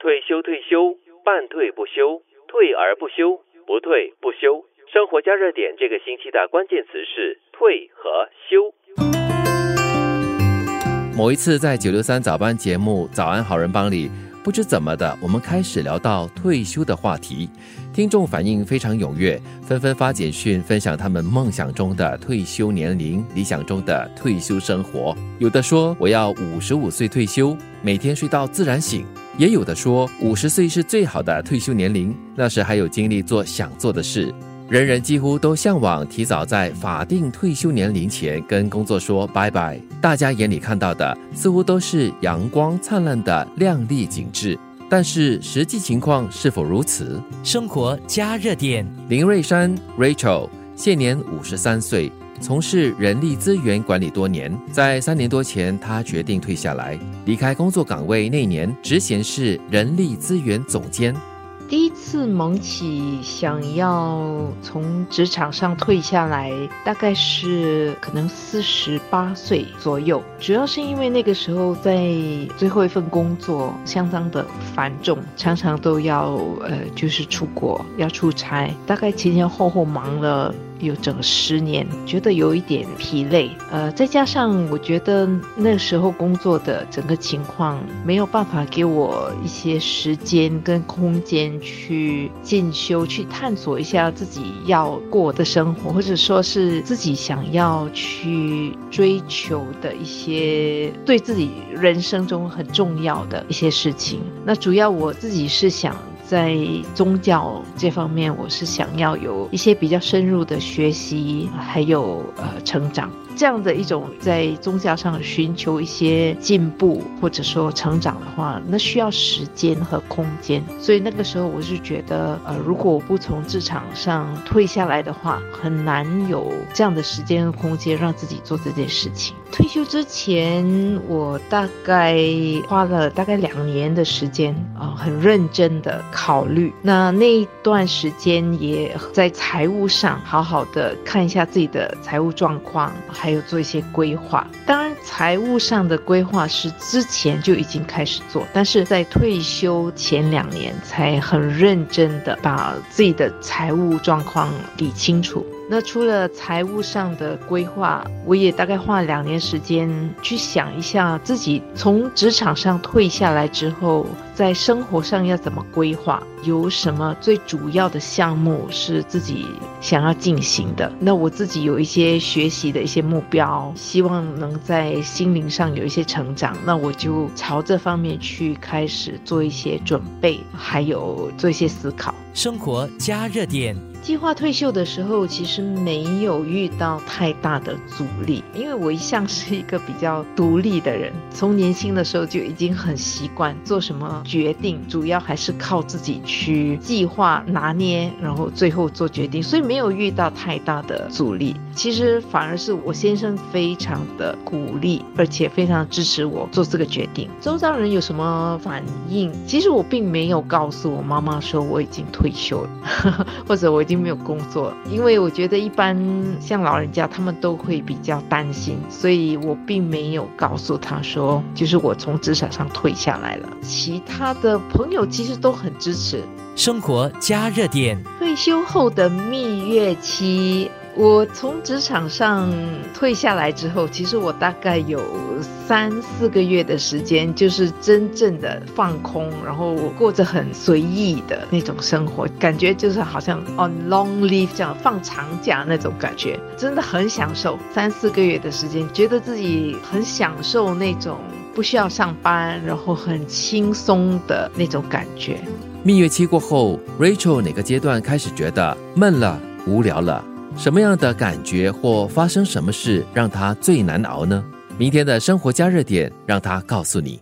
退休退休，半退不休，退而不休，不退不休。生活加热点这个星期的关键词是退和休。某一次在九六三早班节目《早安好人帮》里，不知怎么的，我们开始聊到退休的话题，听众反应非常踊跃，纷纷发简讯分享他们梦想中的退休年龄、理想中的退休生活。有的说我要五十五岁退休，每天睡到自然醒；也有的说五十岁是最好的退休年龄，那时还有精力做想做的事。人人几乎都向往提早在法定退休年龄前跟工作说拜拜。大家眼里看到的似乎都是阳光灿烂的亮丽景致，但是实际情况是否如此？生活加热点，林瑞山 Rachel 现年五十三岁，从事人力资源管理多年。在三年多前，他决定退下来，离开工作岗位那年，职衔是人力资源总监。第一次萌起想要从职场上退下来，大概是可能四十八岁左右。主要是因为那个时候在最后一份工作相当的繁重，常常都要呃就是出国要出差，大概前前后后忙了。有整十年，觉得有一点疲累，呃，再加上我觉得那时候工作的整个情况没有办法给我一些时间跟空间去进修、去探索一下自己要过的生活，或者说是自己想要去追求的一些对自己人生中很重要的一些事情。那主要我自己是想。在宗教这方面，我是想要有一些比较深入的学习，还有呃成长。这样的一种在宗教上寻求一些进步或者说成长的话，那需要时间和空间。所以那个时候我是觉得，呃，如果我不从职场上退下来的话，很难有这样的时间和空间让自己做这件事情。退休之前，我大概花了大概两年的时间啊，很认真的考虑。那那一段时间也在财务上好好的看一下自己的财务状况，还。还有做一些规划，当然财务上的规划是之前就已经开始做，但是在退休前两年才很认真的把自己的财务状况理清楚。那除了财务上的规划，我也大概花了两年时间去想一下自己从职场上退下来之后，在生活上要怎么规划，有什么最主要的项目是自己想要进行的。那我自己有一些学习的一些目标，希望能在心灵上有一些成长，那我就朝这方面去开始做一些准备，还有做一些思考。生活加热点。计划退休的时候，其实没有遇到太大的阻力，因为我一向是一个比较独立的人，从年轻的时候就已经很习惯做什么决定，主要还是靠自己去计划拿捏，然后最后做决定，所以没有遇到太大的阻力。其实反而是我先生非常的鼓励，而且非常支持我做这个决定。周遭人有什么反应？其实我并没有告诉我妈妈说我已经退休了，或者我。已经没有工作，因为我觉得一般像老人家他们都会比较担心，所以我并没有告诉他说，就是我从职场上退下来了。其他的朋友其实都很支持。生活加热点，退休后的蜜月期。我从职场上退下来之后，其实我大概有三四个月的时间，就是真正的放空，然后过着很随意的那种生活，感觉就是好像 on long leave 这样放长假那种感觉，真的很享受。三四个月的时间，觉得自己很享受那种不需要上班，然后很轻松的那种感觉。蜜月期过后，Rachel 哪个阶段开始觉得闷了、无聊了？什么样的感觉或发生什么事让她最难熬呢？明天的生活加热点让她告诉你。